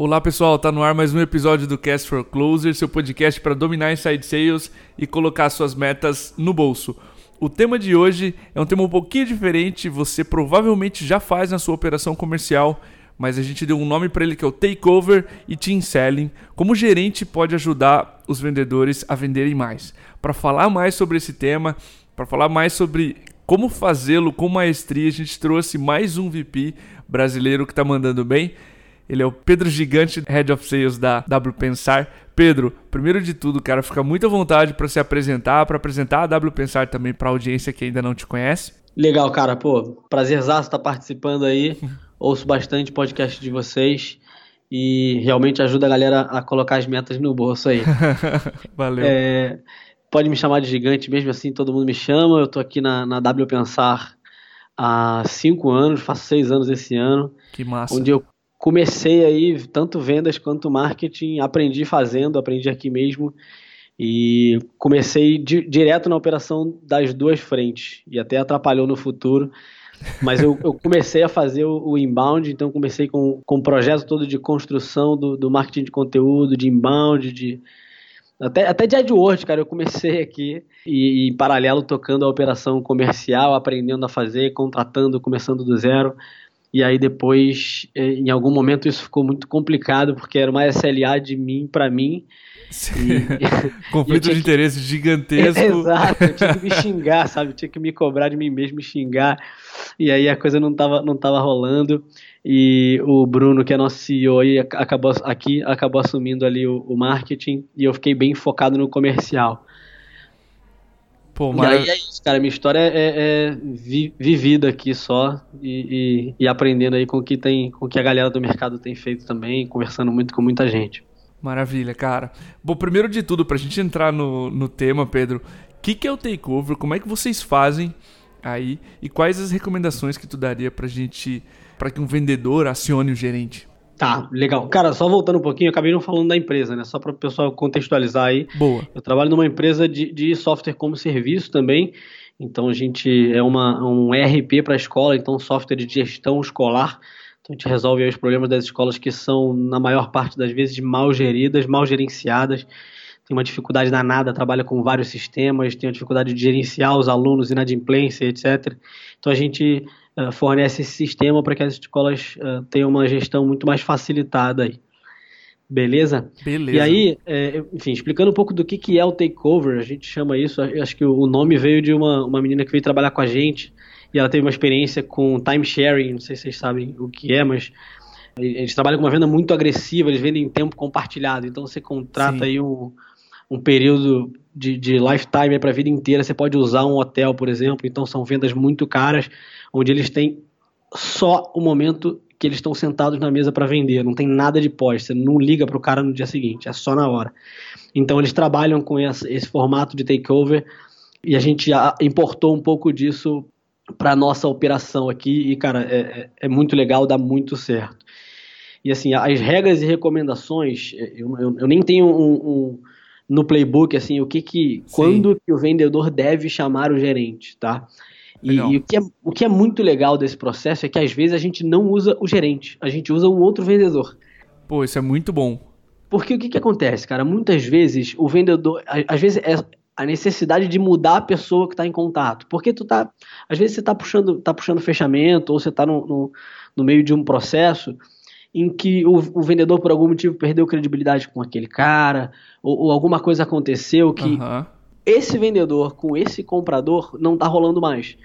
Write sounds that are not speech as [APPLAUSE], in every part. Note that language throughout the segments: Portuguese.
Olá pessoal, tá no ar mais um episódio do Cast for Closer, seu podcast para dominar inside sales e colocar suas metas no bolso. O tema de hoje é um tema um pouquinho diferente, você provavelmente já faz na sua operação comercial, mas a gente deu um nome para ele que é o Takeover e Team Selling. Como gerente pode ajudar os vendedores a venderem mais? Para falar mais sobre esse tema, para falar mais sobre como fazê-lo com maestria, a gente trouxe mais um VP brasileiro que está mandando bem. Ele é o Pedro Gigante, Head of Sales da W Pensar. Pedro, primeiro de tudo, cara, fica muito à vontade para se apresentar, para apresentar a W Pensar também para a audiência que ainda não te conhece. Legal, cara, pô, prazerzaço estar participando aí. [LAUGHS] Ouço bastante podcast de vocês e realmente ajuda a galera a colocar as metas no bolso aí. [LAUGHS] Valeu. É, pode me chamar de gigante mesmo assim, todo mundo me chama. Eu tô aqui na, na W Pensar há cinco anos, faço seis anos esse ano. Que massa. Onde eu comecei aí tanto vendas quanto marketing, aprendi fazendo, aprendi aqui mesmo e comecei di direto na operação das duas frentes e até atrapalhou no futuro. Mas eu, eu comecei a fazer o, o, inbound, então comecei com, com projeto todo de construção do, do marketing de conteúdo, de inbound, de até, até de AdWords, cara, eu comecei aqui e, e, em paralelo tocando a operação comercial, aprendendo a fazer, contratando, começando do zero. E aí depois, é, em algum momento, isso ficou muito complicado, porque era uma SLA de mim para mim. E, [LAUGHS] [LAUGHS] Conflito de interesse gigantesco. [LAUGHS] Exato, eu tinha que me xingar, sabe? Eu tinha que me cobrar de mim mesmo, me xingar. E aí a coisa não tava, não tava rolando. E o Bruno, que é nosso CEO aí, acabou, aqui, acabou assumindo ali o, o marketing. E eu fiquei bem focado no comercial. Pô, mas... E aí é isso, cara. Minha história é, é vi, vivida aqui só e, e, e, aprendendo aí com o que tem, com o que a galera do mercado tem feito também, conversando muito com muita gente. Maravilha, cara. Bom, primeiro de tudo, pra gente entrar no, no tema, Pedro, o que, que é o takeover? Como é que vocês fazem aí? E quais as recomendações que tu daria pra gente, para que um vendedor acione o gerente? Tá, legal. Cara, só voltando um pouquinho, eu acabei não falando da empresa, né? Só para o pessoal contextualizar aí. Boa. Eu trabalho numa empresa de, de software como serviço também. Então a gente é uma, um ERP para a escola, então software de gestão escolar. Então a gente resolve os problemas das escolas que são, na maior parte das vezes, mal geridas, mal gerenciadas. Tem uma dificuldade danada, trabalha com vários sistemas, tem uma dificuldade de gerenciar os alunos, inadimplência, etc. Então a gente uh, fornece esse sistema para que as escolas uh, tenham uma gestão muito mais facilitada aí. Beleza? Beleza. E aí, é, enfim, explicando um pouco do que, que é o takeover, a gente chama isso, acho que o nome veio de uma, uma menina que veio trabalhar com a gente e ela teve uma experiência com timesharing, não sei se vocês sabem o que é, mas eles trabalham com uma venda muito agressiva, eles vendem em tempo compartilhado, então você contrata Sim. aí um, um período de, de lifetime para a vida inteira, você pode usar um hotel, por exemplo, então são vendas muito caras, onde eles têm só o momento que eles estão sentados na mesa para vender, não tem nada de pós, você não liga para o cara no dia seguinte, é só na hora. Então eles trabalham com esse, formato de takeover. E a gente importou um pouco disso para nossa operação aqui. E cara é, é, é, muito legal, dá muito certo. E assim as regras e recomendações, eu, eu, eu nem tenho um, um, no playbook assim o que que Sim. quando que o vendedor deve chamar o gerente, tá? E, e, o, que é, o que é muito legal desse processo é que às vezes a gente não usa o gerente, a gente usa um outro vendedor. Pô, isso é muito bom. Porque o que, que acontece, cara? Muitas vezes o vendedor, às vezes é a necessidade de mudar a pessoa que está em contato. Porque tu tá, às vezes você está puxando, tá puxando fechamento ou você está no, no, no, meio de um processo em que o, o, vendedor por algum motivo perdeu credibilidade com aquele cara ou, ou alguma coisa aconteceu que uhum esse vendedor com esse comprador não tá rolando mais.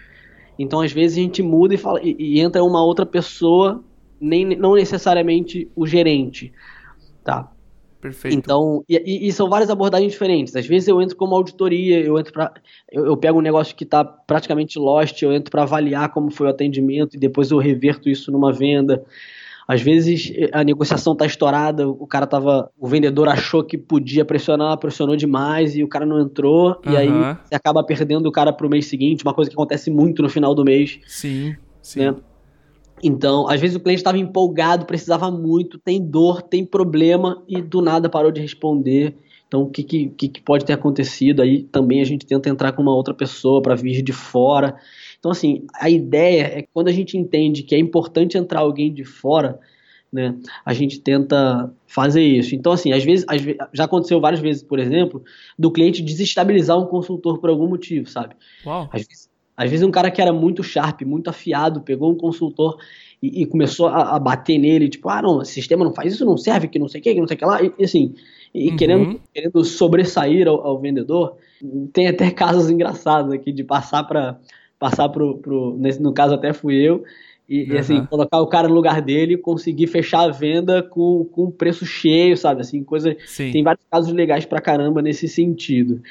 Então, às vezes, a gente muda e, fala, e, e entra uma outra pessoa, nem, não necessariamente o gerente. Tá? Perfeito. Então, e, e, são várias abordagens diferentes. Às vezes eu entro como auditoria, eu entro para eu, eu, pego um negócio que está praticamente lost, eu entro para avaliar como foi o atendimento e depois eu reverto isso numa venda. Às vezes a negociação tá estourada, o cara tava. O vendedor achou que podia pressionar, pressionou demais e o cara não entrou. Uhum. E aí você acaba perdendo o cara pro mês seguinte, uma coisa que acontece muito no final do mês. Sim, sim. Né? Então, às vezes o cliente estava empolgado, precisava muito, tem dor, tem problema e do nada parou de responder. Então, o que, que, que pode ter acontecido? Aí também a gente tenta entrar com uma outra pessoa para vir de fora. Então, assim, a ideia é que quando a gente entende que é importante entrar alguém de fora, né, a gente tenta fazer isso. Então, assim, às vezes, às vezes, já aconteceu várias vezes, por exemplo, do cliente desestabilizar um consultor por algum motivo, sabe? Uau. Às vezes, às vezes um cara que era muito sharp, muito afiado, pegou um consultor e, e começou a, a, bater nele, tipo, ah, não, esse sistema não faz isso, não serve, que não sei o que, que não sei o que lá, e, assim, e uhum. querendo, querendo sobressair ao, ao, vendedor. Tem até [LAUGHS] casos engraçados aqui de passar para passar pro, pro nesse, no caso até fui eu, e, uhum. e, assim, colocar o cara no lugar dele, conseguir fechar a venda com, com preço cheio, sabe? Assim, coisa. Sim. Tem vários casos legais pra caramba nesse sentido.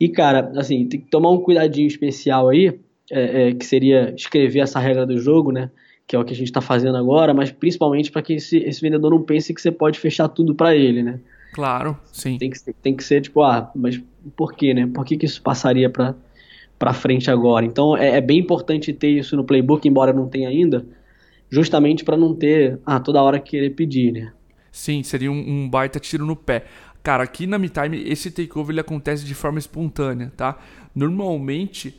E, cara, assim, tem que tomar um cuidadinho especial aí, é, é, que seria escrever essa regra do jogo, né? Que é o que a gente está fazendo agora, mas principalmente para que esse, esse, vendedor não pense que você pode fechar tudo para ele, né? Claro, sim. Tem que, tem que ser tipo, ah, mas por quê, né? Por que, que isso passaria para para frente agora. Então é, é, bem importante ter isso no playbook, embora não tenha ainda, justamente para não ter ah, toda hora querer pedir, né? Sim, seria um, um baita tiro no pé. Cara, aqui na MeTime esse takeover ele acontece de forma espontânea, tá? Normalmente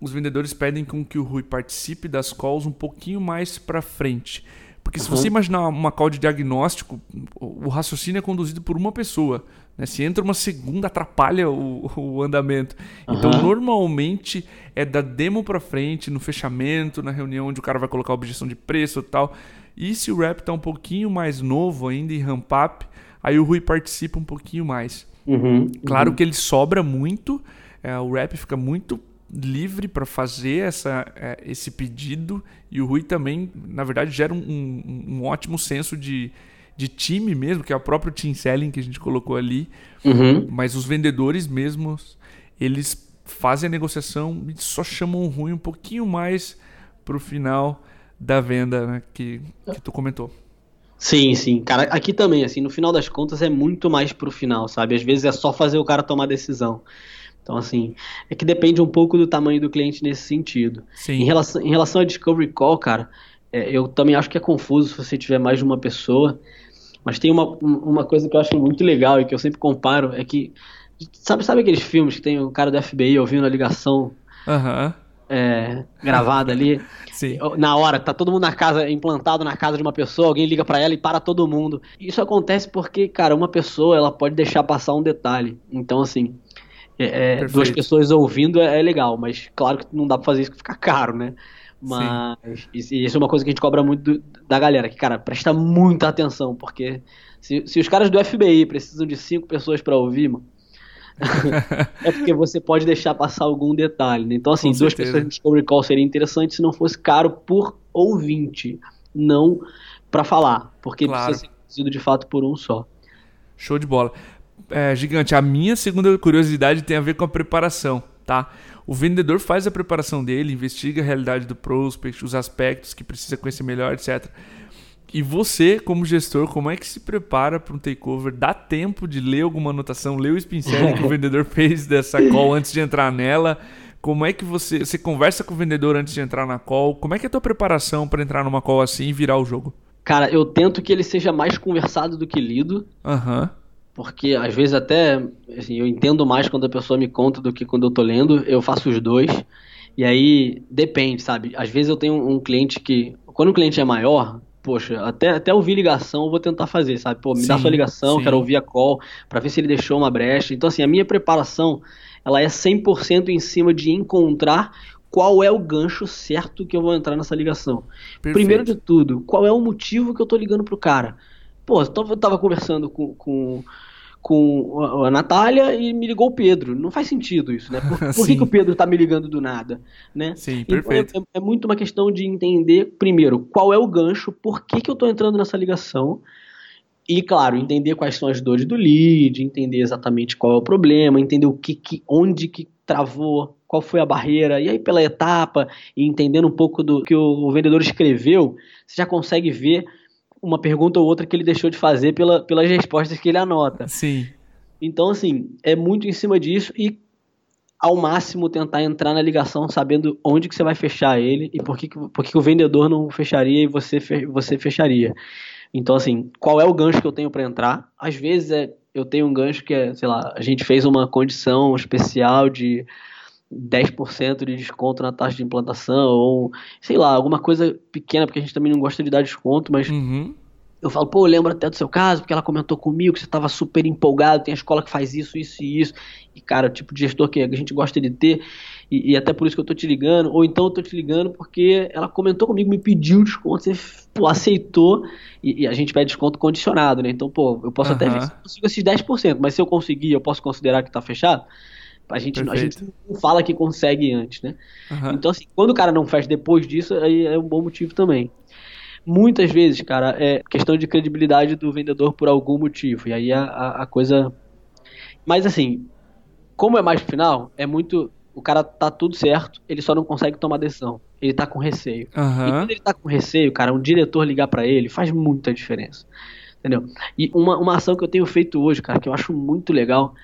os vendedores pedem com que o Rui participe das calls um pouquinho mais para frente. Porque se uhum. você imaginar uma call de diagnóstico, o raciocínio é conduzido por uma pessoa. Né? Se entra uma segunda, atrapalha o, o andamento. Uhum. Então, normalmente é da demo para frente, no fechamento, na reunião onde o cara vai colocar a objeção de preço e tal. E se o rap tá um pouquinho mais novo ainda em ramp up, aí o Rui participa um pouquinho mais. Uhum, claro uhum. que ele sobra muito, é, o rap fica muito livre para fazer essa, é, esse pedido e o Rui também, na verdade, gera um, um, um, ótimo senso de, de time mesmo, que é o próprio team selling que a gente colocou ali. Uhum. Mas os vendedores mesmos, eles fazem a negociação e só chamam o Rui um pouquinho mais para o final da venda né, que, que tu comentou. Sim, sim. Cara, aqui também, assim, no final das contas é muito mais pro final, sabe? Às vezes é só fazer o cara tomar decisão. Então, assim, é que depende um pouco do tamanho do cliente nesse sentido. Sim. Em relação, em relação a Discovery Call, cara, é, eu também acho que é confuso se você tiver mais de uma pessoa. Mas tem uma, uma coisa que eu acho muito legal e que eu sempre comparo, é que. Sabe, sabe aqueles filmes que tem o cara do FBI ouvindo a ligação uhum. é, gravada ali? [LAUGHS] Sim. Na hora, tá todo mundo na casa, implantado na casa de uma pessoa, alguém liga para ela e para todo mundo. Isso acontece porque, cara, uma pessoa ela pode deixar passar um detalhe. Então, assim, é, é duas pessoas ouvindo é, é, legal, mas claro que não dá pra fazer isso que fica [LAUGHS] caro, né? Mas isso, isso, é uma coisa que a gente cobra muito do, da galera, que, cara, presta muita atenção, porque se, se os caras do FBI precisam de cinco pessoas para ouvir, mano, [LAUGHS] é porque você pode deixar passar algum detalhe. Né? Então, assim, Com duas certeza. pessoas de Discovery Call seria interessante se não fosse caro por ouvinte, não para falar, porque claro. precisa ser conduzido de fato por um só. Show de bola é, gigante. A minha segunda curiosidade tem a ver com a preparação, tá? O vendedor faz a preparação dele, investiga a realidade do prospect, os aspectos que precisa conhecer melhor, etc. E você, como gestor, como é que se prepara para um takeover? Dá tempo de ler alguma anotação, ler o spin que o [LAUGHS] vendedor fez dessa call antes de entrar nela? Como é que você, você conversa com o vendedor antes de entrar na call? Como é que é a tua preparação para entrar numa call assim e virar o jogo? Cara, eu tento que ele seja mais conversado do que lido. Aham. Uhum porque às vezes até assim, eu entendo mais quando a pessoa me conta do que quando eu tô lendo, eu faço os dois. E aí depende, sabe? Às vezes eu tenho um cliente que, quando o cliente é maior, poxa, até, até ouvir ligação eu vou tentar fazer, sabe? Pô, me sim, dá sua ligação, sim. quero ouvir a call, para ver se ele deixou uma brecha. Então, assim, a minha preparação, ela é 100% em cima de encontrar qual é o gancho certo que eu vou entrar nessa ligação. Perfeito. Primeiro de tudo, qual é o motivo que eu tô ligando pro cara? Pô, eu tava conversando com, com com a Natália e me ligou o Pedro. Não faz sentido isso, né? Por, [LAUGHS] por que, que, o Pedro tá me ligando do nada, né? Sim, então, perfeito. Então é, é, muito uma questão de entender, primeiro, qual é o gancho, por que, que eu tô entrando nessa ligação, e, claro, entender quais são as dores do lead, entender exatamente qual é o problema, entender o que, que onde que travou, qual foi a barreira, e aí pela etapa, e entendendo um pouco do que o vendedor escreveu, você já consegue ver uma pergunta ou outra que ele deixou de fazer pela, pelas respostas que ele anota. Sim. Então, assim, é muito em cima disso e ao máximo tentar entrar na ligação sabendo onde que você vai fechar ele e por que, por que o vendedor não fecharia e você, você fecharia. Então, assim, qual é o gancho que eu tenho para entrar? Às vezes é, eu tenho um gancho que é, sei lá, a gente fez uma condição especial de 10% de desconto na taxa de implantação, ou sei lá, alguma coisa pequena, porque a gente também não gosta de dar desconto, mas uhum. eu falo, pô, eu lembro até do seu caso, porque ela comentou comigo que você estava super empolgado, tem a escola que faz isso, isso e isso. E, cara, o tipo de gestor que a gente gosta de ter, e, e, até por isso que eu tô te ligando, ou então eu tô te ligando porque ela comentou comigo, me pediu desconto, você pô, aceitou, e, e, a gente pede desconto condicionado, né? Então, pô, eu posso uhum. até ver se eu consigo esses 10%, mas se eu conseguir, eu posso considerar que tá fechado? A gente, a gente não fala que consegue antes, né? Uhum. Então, assim, quando o cara não fecha depois disso, aí é um bom motivo também muitas vezes, cara, é questão de credibilidade do vendedor por algum motivo. E aí a, a, a coisa. Mas assim, como é mais final, é muito. O cara tá tudo certo, ele só não consegue tomar decisão. Ele tá com receio. Uhum. E quando ele tá com receio, cara, um diretor ligar para ele faz muita diferença. Entendeu? E uma, uma ação que eu tenho feito hoje, cara, que eu acho muito legal,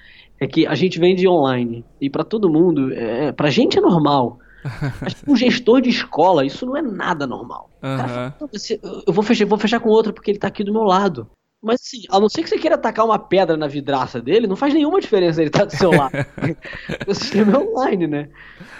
é que a gente vende online. E para todo mundo, é, pra gente é normal. [LAUGHS] Mas um gestor de escola, isso não é nada normal. Uhum. Cara, eu vou fechar, vou fechar com outro porque ele tá aqui do meu lado. Mas assim, a não ser que você queira atacar uma pedra na vidraça dele, não faz nenhuma diferença ele tá do seu lado. [LAUGHS] [LAUGHS] o sistema é online, né?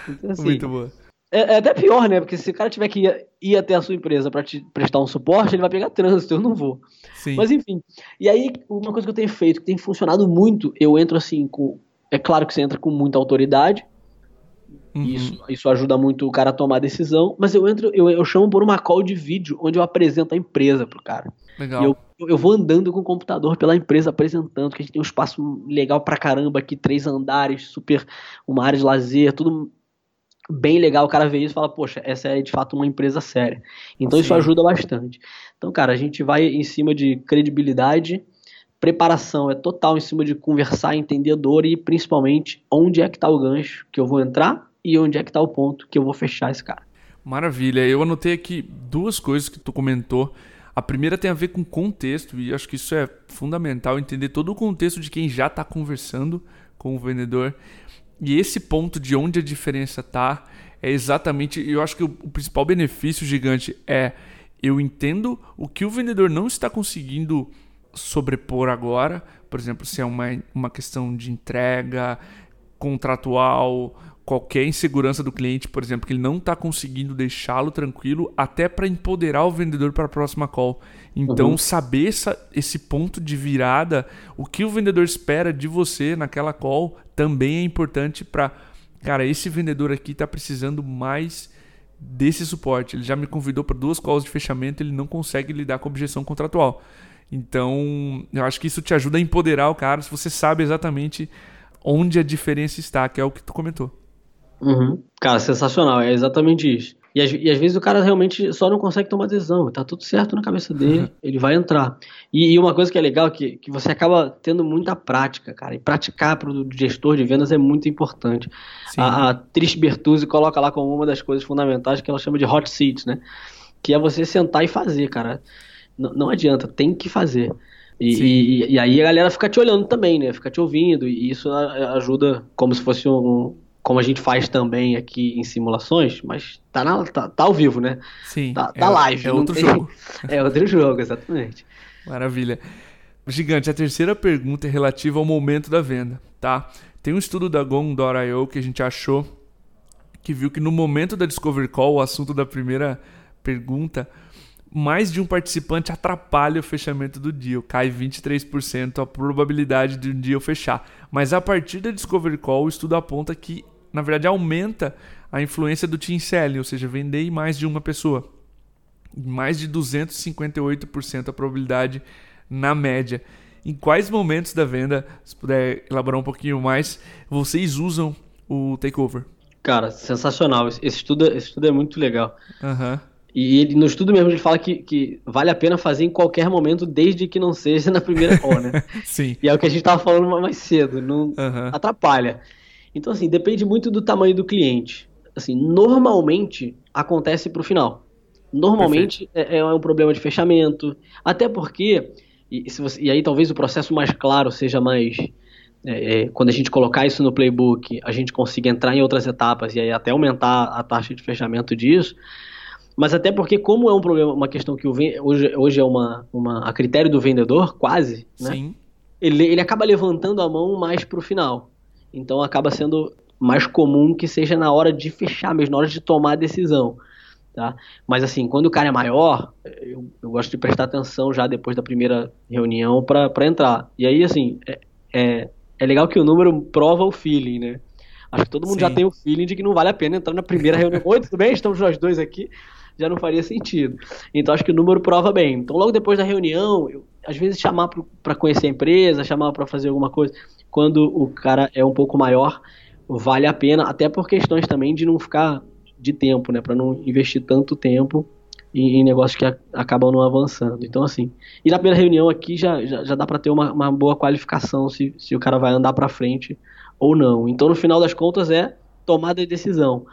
Então, assim, Muito boa. É, é, até pior, né? Porque se o cara tiver que ir, ir até a sua empresa para te prestar um suporte, ele vai pegar trânsito, eu não vou. Sim. Mas enfim. E aí, uma coisa que eu tenho feito, que tem funcionado muito, eu entro assim com. É claro que você entra com muita autoridade, Uhum. Isso, isso ajuda muito o cara a tomar decisão. Mas eu entro, eu, eu chamo por uma call de vídeo onde eu apresento a empresa pro cara. Legal. E eu, eu vou andando com o computador pela empresa apresentando, que a gente tem um espaço legal pra caramba aqui, três andares, super, uma área de lazer, tudo bem legal. O cara vê isso e fala, poxa, essa é de fato uma empresa séria. Então Sim. isso ajuda bastante. Então, cara, a gente vai em cima de credibilidade, preparação é total em cima de conversar, entender dor e principalmente onde é que tá o gancho que eu vou entrar e onde é que tá o ponto que eu vou fechar esse cara. Maravilha. Eu anotei aqui duas coisas que tu comentou. A primeira tem a ver com contexto, e acho que isso é fundamental, entender todo o contexto de quem já está conversando com o vendedor. E esse ponto de onde a diferença está é exatamente. Eu acho que o, o principal benefício gigante é eu entendo o que o vendedor não está conseguindo sobrepor agora. Por exemplo, se é uma, uma questão de entrega contratual qualquer insegurança do cliente, por exemplo, que ele não está conseguindo deixá-lo tranquilo, até para empoderar o vendedor para a próxima call. Então, uhum. saber essa, esse ponto de virada, o que o vendedor espera de você naquela call, também é importante para, cara, esse vendedor aqui está precisando mais desse suporte. Ele já me convidou para duas calls de fechamento, ele não consegue lidar com objeção contratual. Então, eu acho que isso te ajuda a empoderar o cara se você sabe exatamente onde a diferença está, que é o que tu comentou. Uhum. Cara, sensacional, é exatamente isso. E, e às, vezes o cara realmente só não consegue tomar decisão, tá tudo certo na cabeça dele, uhum. ele vai entrar. E, e, uma coisa que é legal que, que você acaba tendo muita prática, cara, e praticar para o gestor de vendas é muito importante. A, a Trish Bertuzzi coloca lá como uma das coisas fundamentais que ela chama de hot seats, né? Que é você sentar e fazer, cara. N não adianta, tem que fazer. E, e, e, aí a galera fica te olhando também, né? Fica te ouvindo, e isso ajuda como se fosse um, como a gente faz também aqui em simulações, mas tá, na, tá, tá ao vivo, né? Sim. Tá, tá é, live. É outro tem... jogo. [LAUGHS] é outro jogo, exatamente. Maravilha. Gigante, a terceira pergunta é relativa ao momento da venda, tá? Tem um estudo da Gong.io que a gente achou que viu que no momento da Discovery Call, o assunto da primeira pergunta, mais de um participante atrapalha o fechamento do deal. Cai 23% a probabilidade de um deal fechar. Mas a partir da Discovery Call, o estudo aponta que na verdade aumenta a influência do team selling, ou seja, vender em mais de uma pessoa. Mais de 258% a probabilidade na média. Em quais momentos da venda, se puder elaborar um pouquinho mais, vocês usam o takeover? Cara, sensacional. Esse estudo, esse estudo é muito legal. Uhum. E ele, no estudo mesmo ele fala que, que vale a pena fazer em qualquer momento, desde que não seja na primeira call, né? [LAUGHS] Sim. E é o que a gente estava falando mais cedo, não uhum. atrapalha. Então, assim, depende muito do tamanho do cliente. Assim, normalmente acontece para o final. Normalmente é, é, um problema de fechamento. Até porque, e, você, e aí talvez o processo mais claro seja mais. É, é, quando a gente colocar isso no playbook, a gente consiga entrar em outras etapas e aí até aumentar a taxa de fechamento disso. Mas até porque, como é um problema, uma questão que hoje, hoje é uma, uma a critério do vendedor, quase, né? Ele, ele acaba levantando a mão mais para o final. Então acaba sendo mais comum que seja na hora de fechar mesmo, na hora de tomar a decisão. Tá? Mas assim, quando o cara é maior, eu, eu gosto de prestar atenção já depois da primeira reunião para entrar. E aí, assim, é, é, é, legal que o número prova o feeling, né? Acho que todo mundo Sim. já tem o feeling de que não vale a pena entrar na primeira reunião. [LAUGHS] Oi, tudo bem? Estamos nós dois aqui. Já não faria sentido. Então acho que o número prova bem. Então logo depois da reunião, eu, às vezes chamar para conhecer a empresa, chamar para fazer alguma coisa, quando o cara é um pouco maior, vale a pena, até por questões também de não ficar de tempo, né? Para não investir tanto tempo em, em negócios que a, acabam não avançando. Então, assim, e na primeira reunião aqui já, já, já dá para ter uma, uma, boa qualificação se, se o cara vai andar para frente ou não. Então, no final das contas, é tomada de decisão.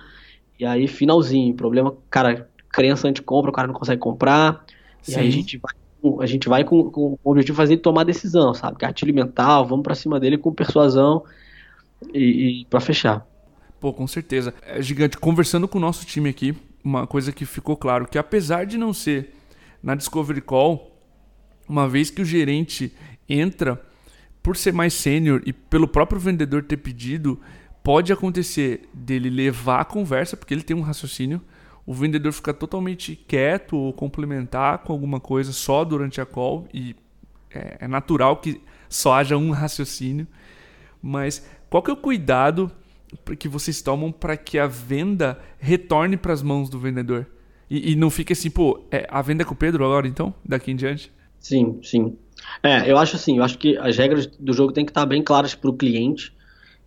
E aí, finalzinho, problema, cara, crença anti-compra, o cara não consegue comprar. Sim. E aí a gente vai a gente vai com, com o objetivo de fazer tomar decisão, sabe? Gatilho mental, vamos para cima dele com persuasão e, e para fechar. Pô, com certeza. É gigante. Conversando com o nosso time aqui, uma coisa que ficou claro, que apesar de não ser na Discovery Call, uma vez que o gerente entra, por ser mais sênior e pelo próprio vendedor ter pedido, pode acontecer dele levar a conversa, porque ele tem um raciocínio, o vendedor ficar totalmente quieto ou complementar com alguma coisa só durante a call, e é, é natural que só haja um raciocínio, mas qual que é o cuidado que vocês tomam para que a venda retorne para as mãos do vendedor? E, e, não fique assim, pô, é, a venda é com o Pedro agora então, daqui em diante? Sim, sim. É, eu acho assim, eu acho que as regras do jogo têm que estar bem claras para o cliente.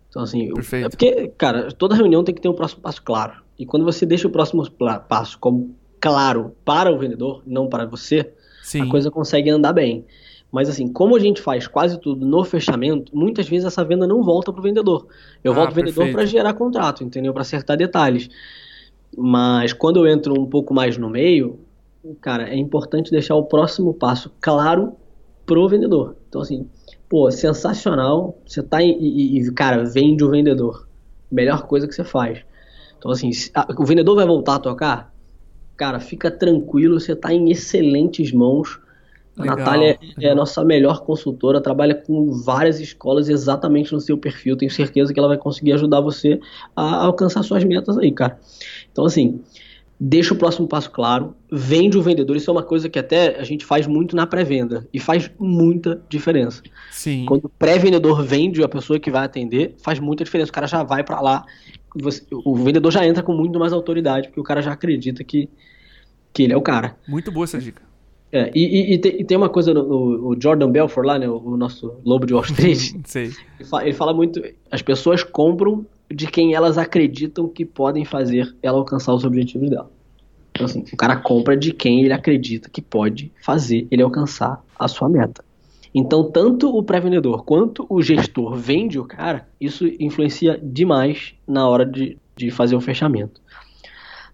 Então, assim, Perfeito. é porque, cara, toda reunião tem que ter um próximo passo claro. E quando você deixa o próximo passo como claro para o vendedor, não para você, sim. a coisa consegue andar bem. Mas assim, como a gente faz quase tudo no fechamento, muitas vezes essa venda não volta para o vendedor. Eu ah, volto ao vendedor para gerar contrato, entendeu? Para acertar detalhes. Mas quando eu entro um pouco mais no meio, cara, é importante deixar o próximo passo claro pro vendedor. Então assim, pô, sensacional, você tá em, e, e, cara, vende o vendedor. Melhor coisa que você faz. Então assim, a, o vendedor vai voltar a tocar? Cara, fica tranquilo, você tá em excelentes mãos a legal, Natália é a nossa melhor consultora, trabalha com várias escolas exatamente no seu perfil. Tenho certeza que ela vai conseguir ajudar você a alcançar suas metas aí, cara. Então, assim, deixa o próximo passo claro, vende o vendedor. Isso é uma coisa que até a gente faz muito na pré-venda e faz muita diferença. Sim. Quando o pré-vendedor vende a pessoa que vai atender, faz muita diferença. O cara já vai para lá, você, o vendedor já entra com muito mais autoridade, porque o cara já acredita que, que ele é o cara. Muito boa essa dica. É, e, e, e, tem uma coisa no, no, o Jordan Belfort lá, né, o, nosso lobo de Wall Street. [LAUGHS] Ele fala, ele fala muito, as pessoas compram de quem elas acreditam que podem fazer ela alcançar os objetivos dela. Então assim, o cara compra de quem ele acredita que pode fazer ele alcançar a sua meta. Então, tanto o pré-vendedor quanto o gestor vende o cara, isso influencia demais na hora de, de fazer o fechamento.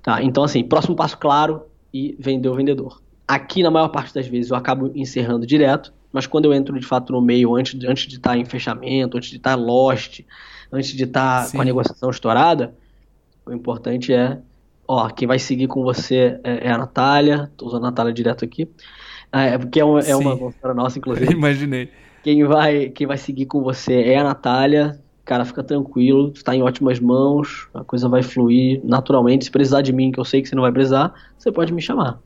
Tá? Então, assim, próximo passo claro e vender o vendedor. Aqui, na maior parte das vezes, eu acabo encerrando direto, mas quando eu entro de fato no meio, antes de, antes de estar em fechamento, antes de estar lost, antes de estar Sim. com a negociação estourada, o importante é, ó, quem vai seguir com você é, é a Natália, tô usando a Natália direto aqui, é, porque é uma, é uma consultora nossa, inclusive. [LAUGHS] Imaginei. Quem vai, quem vai seguir com você é a Natália, cara, fica tranquilo, está em ótimas mãos, a coisa vai fluir naturalmente. Se precisar de mim, que eu sei que você não vai precisar, você pode me chamar.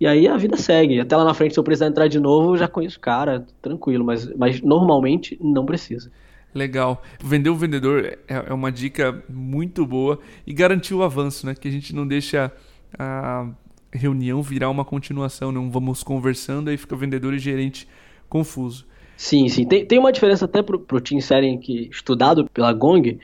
E aí a vida segue. Até lá na frente, se eu precisar entrar de novo, eu já conheço o cara, tranquilo, mas, mas normalmente não precisa. Legal. Vender o vendedor é, é uma dica muito boa e garantir o avanço, né? Que a gente não deixa a reunião virar uma continuação, não vamos conversando, aí fica vendedor e gerente confuso. Sim, sim. Tem, tem uma diferença até pro, pro Team Selling que estudado pela Gong,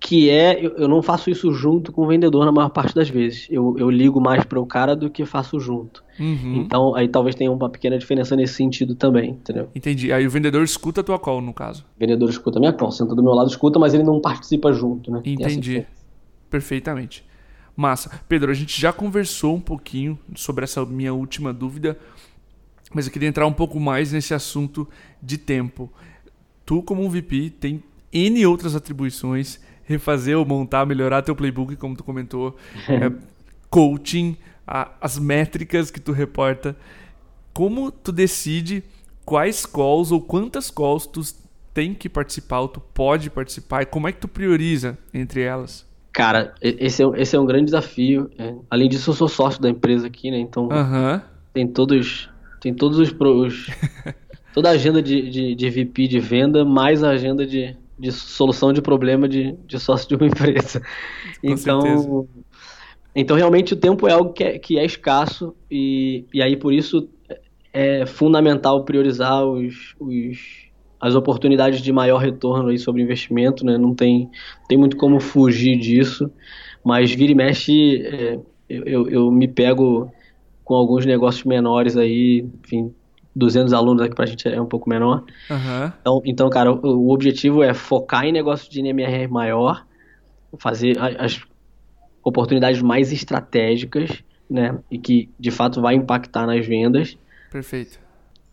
que é eu, eu, não faço isso junto com o vendedor na maior parte das vezes. Eu, eu ligo mais para o cara do que faço junto. Uhum. Então aí talvez tenha uma pequena diferença nesse sentido também, entendeu? Entendi. Aí o vendedor escuta a tua call, no caso. O vendedor escuta a minha call, senta do meu lado, escuta, mas ele não participa junto, né? Entendi. Perfeitamente. Massa. Pedro, a gente já conversou um pouquinho sobre essa minha última dúvida, mas eu queria entrar um pouco mais nesse assunto de tempo. Tu, como um VP, tem N outras atribuições refazer ou montar, melhorar teu playbook, como tu comentou, é, [LAUGHS] coaching, a, as métricas que tu reporta. Como tu decide quais calls ou quantas calls tu tem que participar ou tu pode participar e como é que tu prioriza entre elas? Cara, esse é, esse é um grande desafio. É. Além disso, eu sou sócio da empresa aqui, né? Então uhum. tem todos. Tem todos os. os [LAUGHS] toda a agenda de, de, de, VP de venda, mais a agenda de, de solução de problema de, de sócio de uma [LAUGHS] empresa. Com então. Certeza. Então, realmente, o tempo é algo que é, que é escasso, e, e aí, por isso, é fundamental priorizar os, os as oportunidades de maior retorno aí sobre investimento, né? Não tem, tem muito como fugir disso, mas vira e mexe, é, eu, eu me pego com alguns negócios menores aí, enfim, 200 alunos aqui pra gente é um pouco menor. Uhum. Então, então, cara, o, o, objetivo é focar em negócios de NMR maior, fazer as oportunidades mais estratégicas, né? E que de fato vai impactar nas vendas. Perfeito.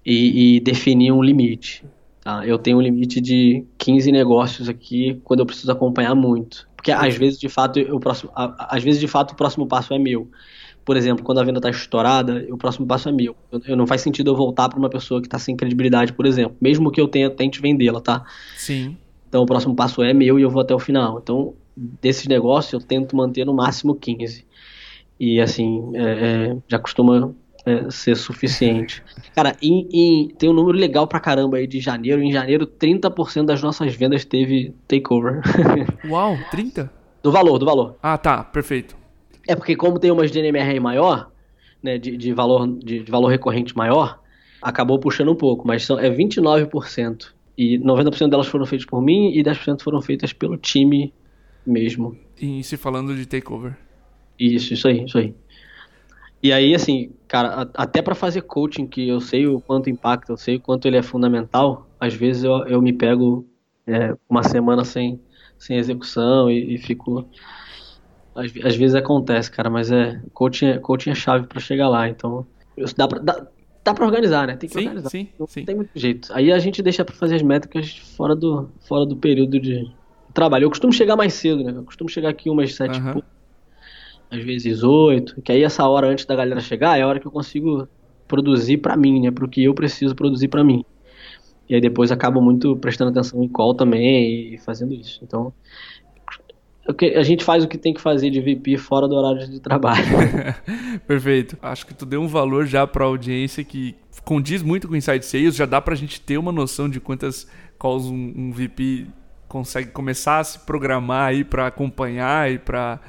E, e definir um limite. Tá? Eu tenho um limite de 15 negócios aqui quando eu preciso acompanhar muito. Porque às vezes, de fato, o próximo, às vezes, de fato, o próximo passo é meu. Por exemplo, quando a venda está estourada, o próximo passo é meu. Eu, eu não faz sentido eu voltar para uma pessoa que está sem credibilidade, por exemplo. Mesmo que eu tenha, tente vendê-la, tá? Sim. Então o próximo passo é meu e eu vou até o final. Então, desses negócios, eu tento manter no máximo 15. E assim, é, é, já costuma é, ser suficiente. [LAUGHS] Cara, em, em, tem um número legal pra caramba aí de janeiro. Em janeiro, 30% das nossas vendas teve takeover. [LAUGHS] Uau, 30%? Do valor, do valor. Ah, tá, perfeito. É porque como tem umas de NMR maior, né, de, de valor, de, de, valor recorrente maior, acabou puxando um pouco, mas são, é 29%. E 90% delas foram feitas por mim e 10% foram feitas pelo time mesmo. E se falando de takeover. Isso, isso aí, isso aí. E aí, assim, cara, até para fazer coaching, que eu sei o quanto impacta, eu sei o quanto ele é fundamental, às vezes eu, eu me pego é, uma semana sem, sem execução e, e fico. Às, às, vezes acontece, cara, mas é. Coaching, é, coaching é chave para chegar lá, então. Dá pra, dá, dá pra organizar, né? Tem que sim, organizar. Sim, Não sim. tem muito jeito. Aí a gente deixa pra fazer as métricas fora do, fora do período de trabalho. Eu costumo chegar mais cedo, né? Eu costumo chegar aqui umas sete uhum às vezes oito, que aí essa hora antes da galera chegar é a hora que eu consigo produzir para mim, né, pro que eu preciso produzir para mim. E aí depois acabo muito prestando atenção em call também e fazendo isso. Então, a gente faz o que tem que fazer de VP fora do horário de trabalho. [LAUGHS] Perfeito. Acho que tu deu um valor já para a audiência que condiz muito com o Inside Sales, já dá para a gente ter uma noção de quantas calls um, um VP consegue começar a se programar aí para acompanhar e para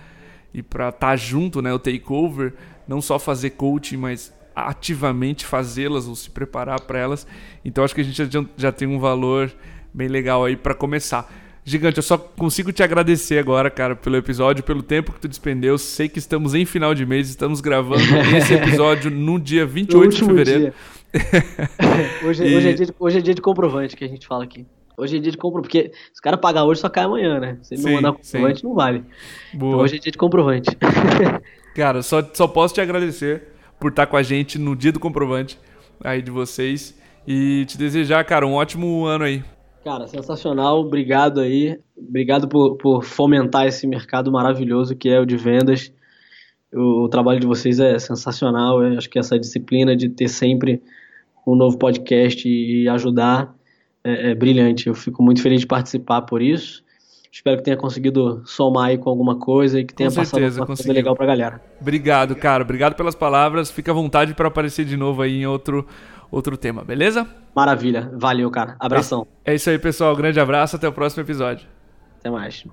e para estar tá junto, né, o takeover, não só fazer coaching, mas ativamente fazê-las ou se preparar para elas. Então acho que a gente já, já tem um valor bem legal aí para começar. Gigante, eu só consigo te agradecer agora, cara, pelo episódio, pelo tempo que tu despendeu. Sei que estamos em final de mês, estamos gravando esse episódio no dia 28 de fevereiro. [LAUGHS] hoje, e... hoje, é dia de, hoje é dia de comprovante que a gente fala aqui. Hoje é dia de comprovante, porque se o cara pagar hoje, só cai amanhã, né? Se ele sim, não mandar comprovante, sim. não vale. Boa. Então hoje é dia de comprovante. [LAUGHS] cara, só, só posso te agradecer por estar com a gente no dia do comprovante aí de vocês. E te desejar, cara, um ótimo ano aí. Cara, sensacional. Obrigado aí. Obrigado por, por fomentar esse mercado maravilhoso que é o de vendas. O, o trabalho de vocês é sensacional. Eu acho que essa disciplina de ter sempre um novo podcast e ajudar é, é brilhante. Eu fico muito feliz de participar por isso. Espero que tenha conseguido somar aí com alguma coisa e que tenha com passado certeza, uma coisa legal pra galera. Obrigado, cara. Obrigado pelas palavras. Fica à vontade para aparecer de novo aí em outro, outro tema, beleza? Maravilha. Valeu, cara. Abração. É, é isso aí, pessoal. Grande abraço. Até o próximo episódio. Até mais.